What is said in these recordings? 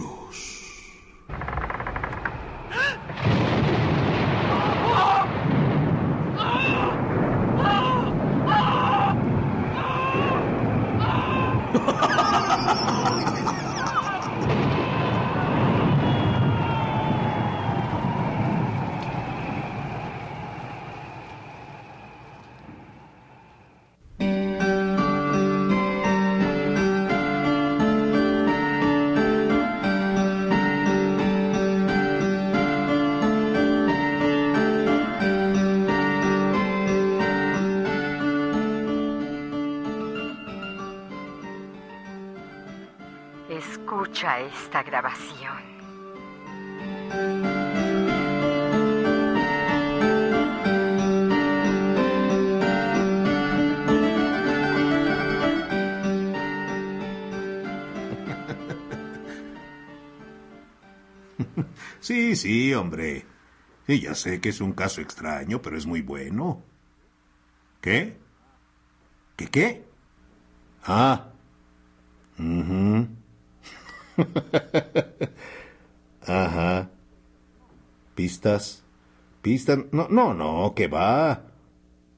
vosotros. Esta grabación. Sí, sí, hombre. Y ya sé que es un caso extraño, pero es muy bueno. ¿Qué? ¿Qué qué? Ah. Ujú. Ajá. ¿Pistas? ¿Pistas? No, no, no, que va.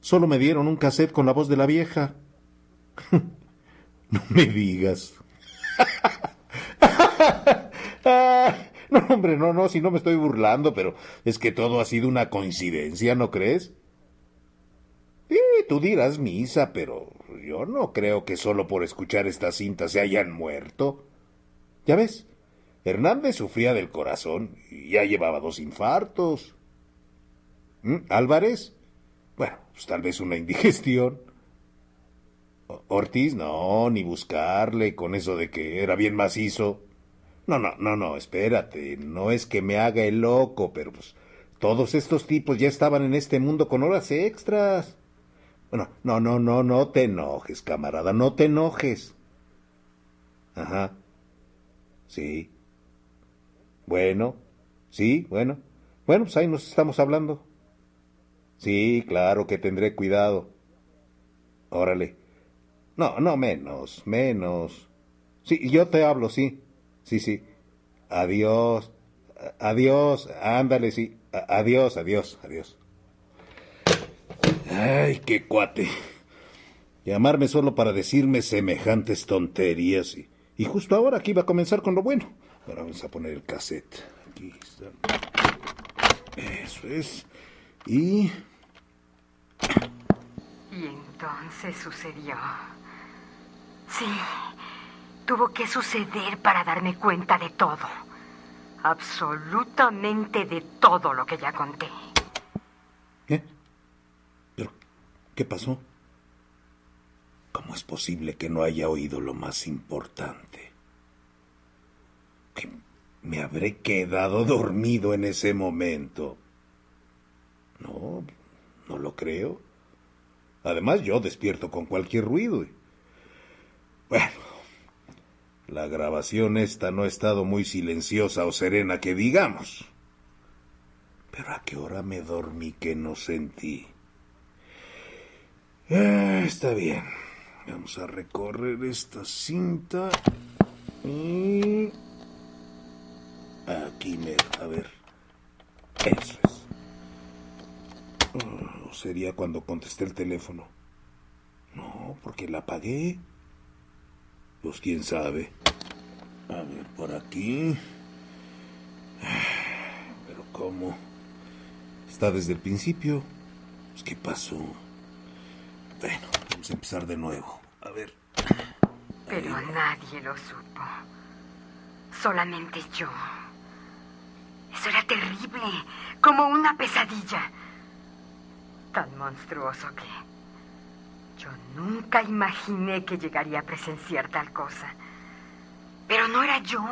Solo me dieron un cassette con la voz de la vieja. no me digas. No, hombre, no, no, si no me estoy burlando, pero es que todo ha sido una coincidencia, ¿no crees? Tú dirás misa, pero yo no creo que solo por escuchar esta cinta se hayan muerto. Ya ves, Hernández sufría del corazón y ya llevaba dos infartos. ¿Mm? Álvarez, bueno, pues tal vez una indigestión. Ortiz, no, ni buscarle con eso de que era bien macizo. No, no, no, no, espérate, no es que me haga el loco, pero pues todos estos tipos ya estaban en este mundo con horas extras. Bueno, no, no, no, no te enojes, camarada, no te enojes. Ajá. Sí. Bueno, sí, bueno. Bueno, pues ahí nos estamos hablando. Sí, claro que tendré cuidado. Órale. No, no, menos, menos. Sí, yo te hablo, sí. Sí, sí. Adiós. Adiós. Ándale, sí. Adiós, adiós, adiós. Ay, qué cuate. Llamarme solo para decirme semejantes tonterías. Y, y justo ahora que iba a comenzar con lo bueno. Ahora vamos a poner el cassette. Aquí está. Eso es. Y... Y entonces sucedió. Sí, tuvo que suceder para darme cuenta de todo. Absolutamente de todo lo que ya conté. ¿Qué? ¿Pero qué pasó? ¿Cómo es posible que no haya oído lo más importante? Que me habré quedado dormido en ese momento. No, no lo creo. Además, yo despierto con cualquier ruido. Bueno, la grabación esta no ha estado muy silenciosa o serena que digamos. Pero a qué hora me dormí que no sentí. Ah, está bien. Vamos a recorrer esta cinta. Y... Aquí me... A ver. Eso es. Oh, sería cuando contesté el teléfono. No, porque la apagué. Pues quién sabe. A ver, por aquí. Pero ¿cómo? Está desde el principio. Pues, ¿Qué pasó? Bueno, vamos a empezar de nuevo. A ver. Pero nadie lo supo. Solamente yo. Eso era terrible, como una pesadilla. Tan monstruoso que yo nunca imaginé que llegaría a presenciar tal cosa. Pero no era yo,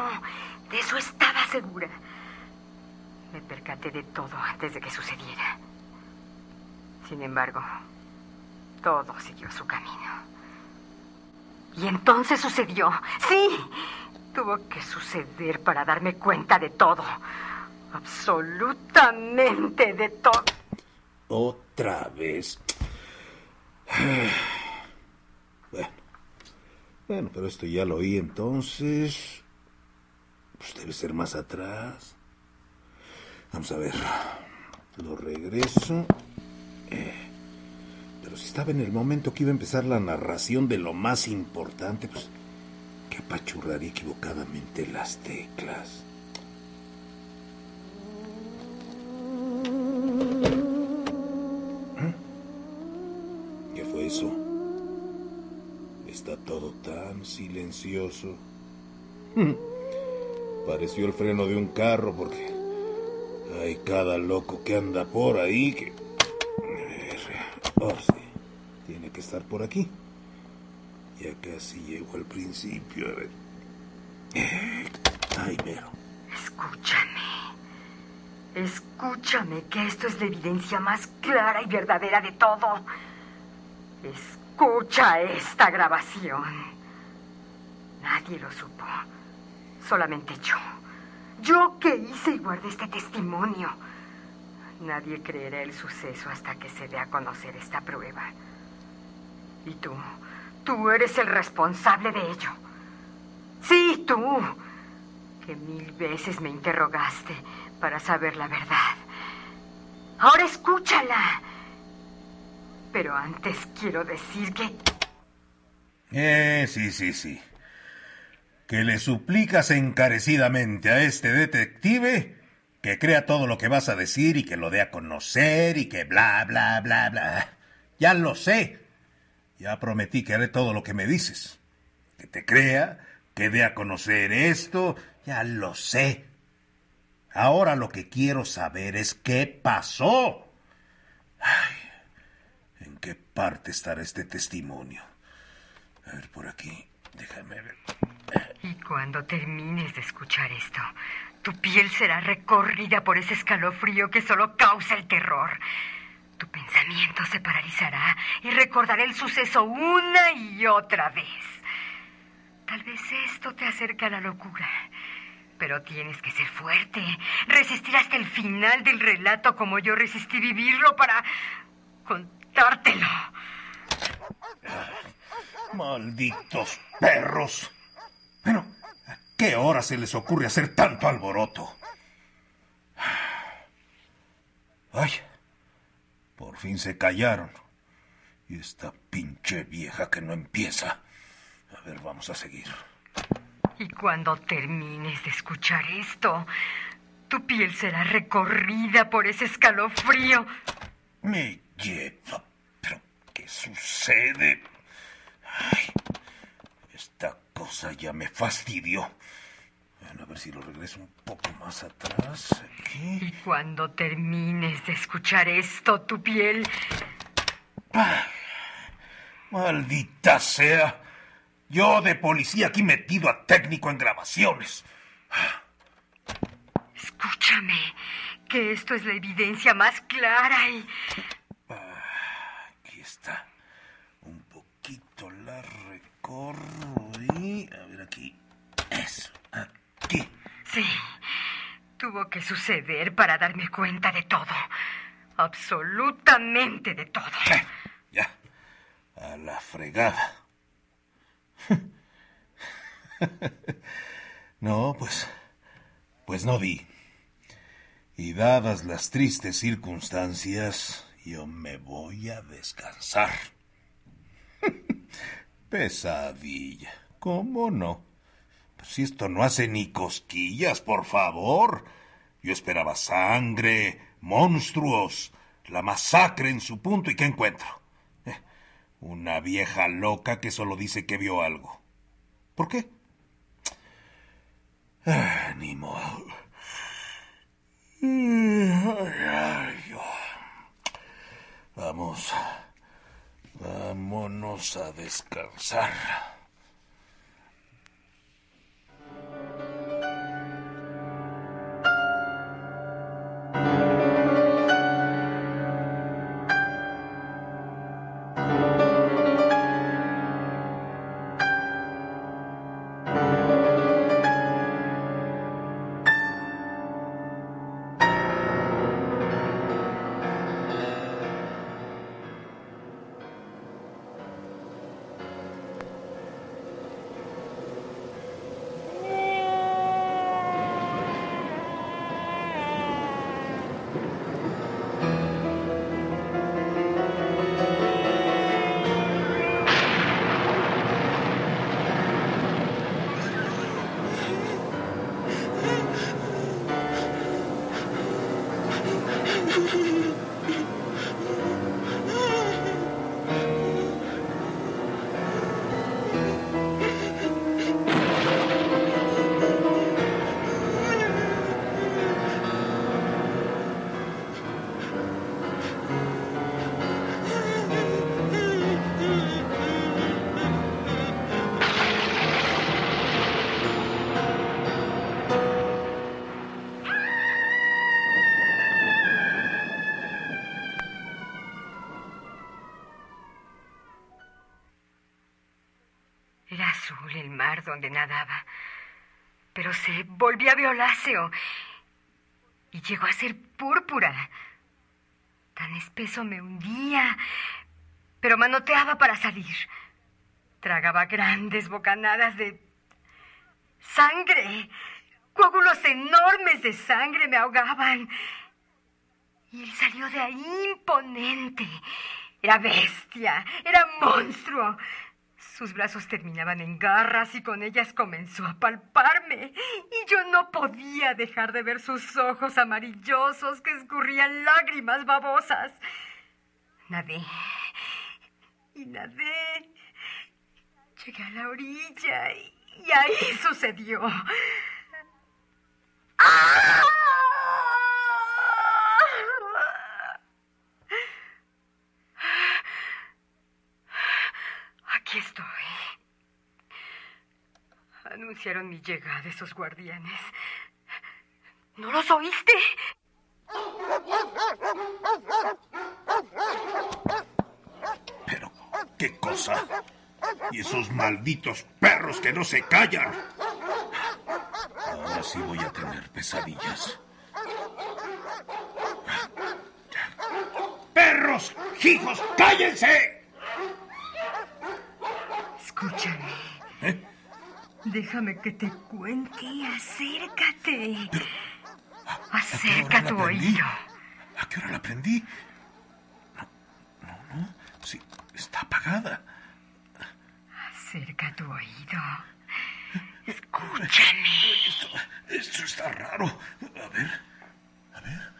de eso estaba segura. Me percaté de todo antes de que sucediera. Sin embargo, todo siguió su camino. Y entonces sucedió. Sí, tuvo que suceder para darme cuenta de todo. Absolutamente de todo. Otra vez. Bueno. Bueno, pero esto ya lo oí entonces. Pues debe ser más atrás. Vamos a ver. Lo regreso. Eh, pero si estaba en el momento que iba a empezar la narración de lo más importante, pues que apachurraría equivocadamente las teclas. ¿Eh? ¿Qué fue eso? Está todo tan silencioso. Pareció el freno de un carro porque hay cada loco que anda por ahí que... Oh, sí. Tiene que estar por aquí. Ya casi llego al principio. A ver. Ay, mero. Escúchame. Escúchame, que esto es la evidencia más clara y verdadera de todo. Escucha esta grabación. Nadie lo supo. Solamente yo. Yo que hice y guardé este testimonio. Nadie creerá el suceso hasta que se dé a conocer esta prueba. Y tú, tú eres el responsable de ello. Sí, tú, que mil veces me interrogaste para saber la verdad. Ahora escúchala. Pero antes quiero decir que... Eh, sí, sí, sí que le suplicas encarecidamente a este detective que crea todo lo que vas a decir y que lo dé a conocer y que bla, bla, bla, bla. Ya lo sé. Ya prometí que haré todo lo que me dices. Que te crea, que dé a conocer esto, ya lo sé. Ahora lo que quiero saber es qué pasó. Ay, ¿en qué parte estará este testimonio? A ver, por aquí. Déjame ver. Y cuando termines de escuchar esto, tu piel será recorrida por ese escalofrío que solo causa el terror. Tu pensamiento se paralizará y recordará el suceso una y otra vez. Tal vez esto te acerque a la locura. Pero tienes que ser fuerte, resistir hasta el final del relato como yo resistí vivirlo para contártelo. Malditos perros. Bueno, ¿a qué hora se les ocurre hacer tanto alboroto? Ay, por fin se callaron. Y esta pinche vieja que no empieza. A ver, vamos a seguir. Y cuando termines de escuchar esto, tu piel será recorrida por ese escalofrío. Me lleva. ¿Pero qué sucede? Ay, esta cosa ya me fastidió. A ver si lo regreso un poco más atrás. Aquí. Y cuando termines de escuchar esto, tu piel... Ay, maldita sea. Yo de policía aquí metido a técnico en grabaciones. Escúchame, que esto es la evidencia más clara y... Aquí está. Un poquito la recorro y... A ver aquí. Sí, tuvo que suceder para darme cuenta de todo. Absolutamente de todo. Ya. A la fregada. No, pues. Pues no vi. Y dadas las tristes circunstancias, yo me voy a descansar. Pesadilla. ¿Cómo no? Si esto no hace ni cosquillas, por favor. Yo esperaba sangre, monstruos, la masacre en su punto y ¿qué encuentro? Eh, una vieja loca que solo dice que vio algo. ¿Por qué? Ah. Vamos. Vámonos a descansar. Nadaba. Pero se volvía violáceo y llegó a ser púrpura. Tan espeso me hundía, pero manoteaba para salir. Tragaba grandes bocanadas de sangre. Coágulos enormes de sangre me ahogaban. Y él salió de ahí imponente. Era bestia, era monstruo. Sus brazos terminaban en garras y con ellas comenzó a palparme. Y yo no podía dejar de ver sus ojos amarillosos que escurrían lágrimas babosas. Nadé. Y nadé. Llegué a la orilla y, ahí sucedió. ¡Ah! Aquí estoy. Anunciaron mi llegada esos guardianes. ¿No los oíste? Pero, ¿qué cosa? Y esos malditos perros que no se callan. Ahora sí voy a tener pesadillas. ¡Perros! ¡Hijos! ¡Cállense! Escúchame. Déjame que te cuente. Acércate. ¿A Acerca tu oído. ¿A qué hora la aprendí? No, no, no. Sí, está apagada. Acerca tu oído. Escúchame. Esto, esto está raro. A ver, a ver.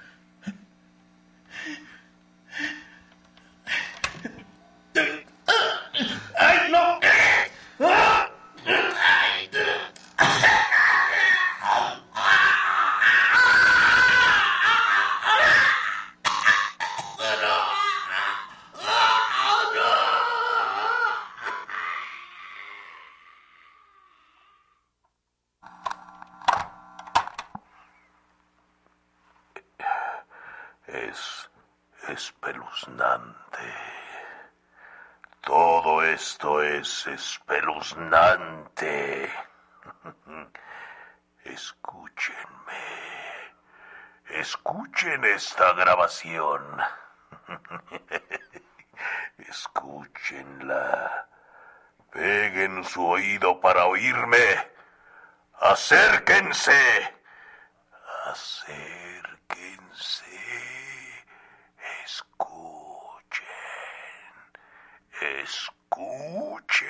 Espeluznante. Todo esto es espeluznante. Escúchenme. Escuchen esta grabación. Escúchenla. Peguen su oído para oírme. Acérquense. Acérquense. Escuchen. Escuchen.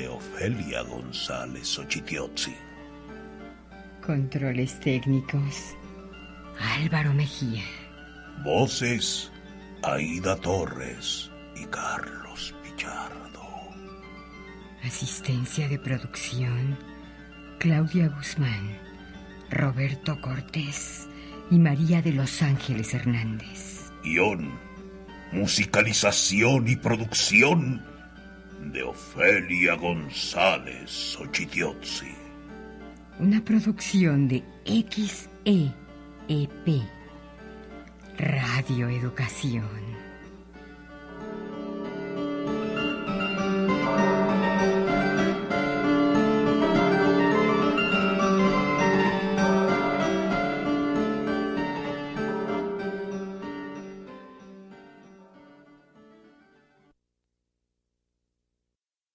De Ofelia González Ochitiotzi. Controles técnicos. Álvaro Mejía. Voces Aida Torres y Carlos Pichardo. Asistencia de producción. Claudia Guzmán. Roberto Cortés y María de Los Ángeles Hernández. Guión, musicalización y producción de Ofelia González Ochitiotzi. Una producción de XEEP. Radio Educación.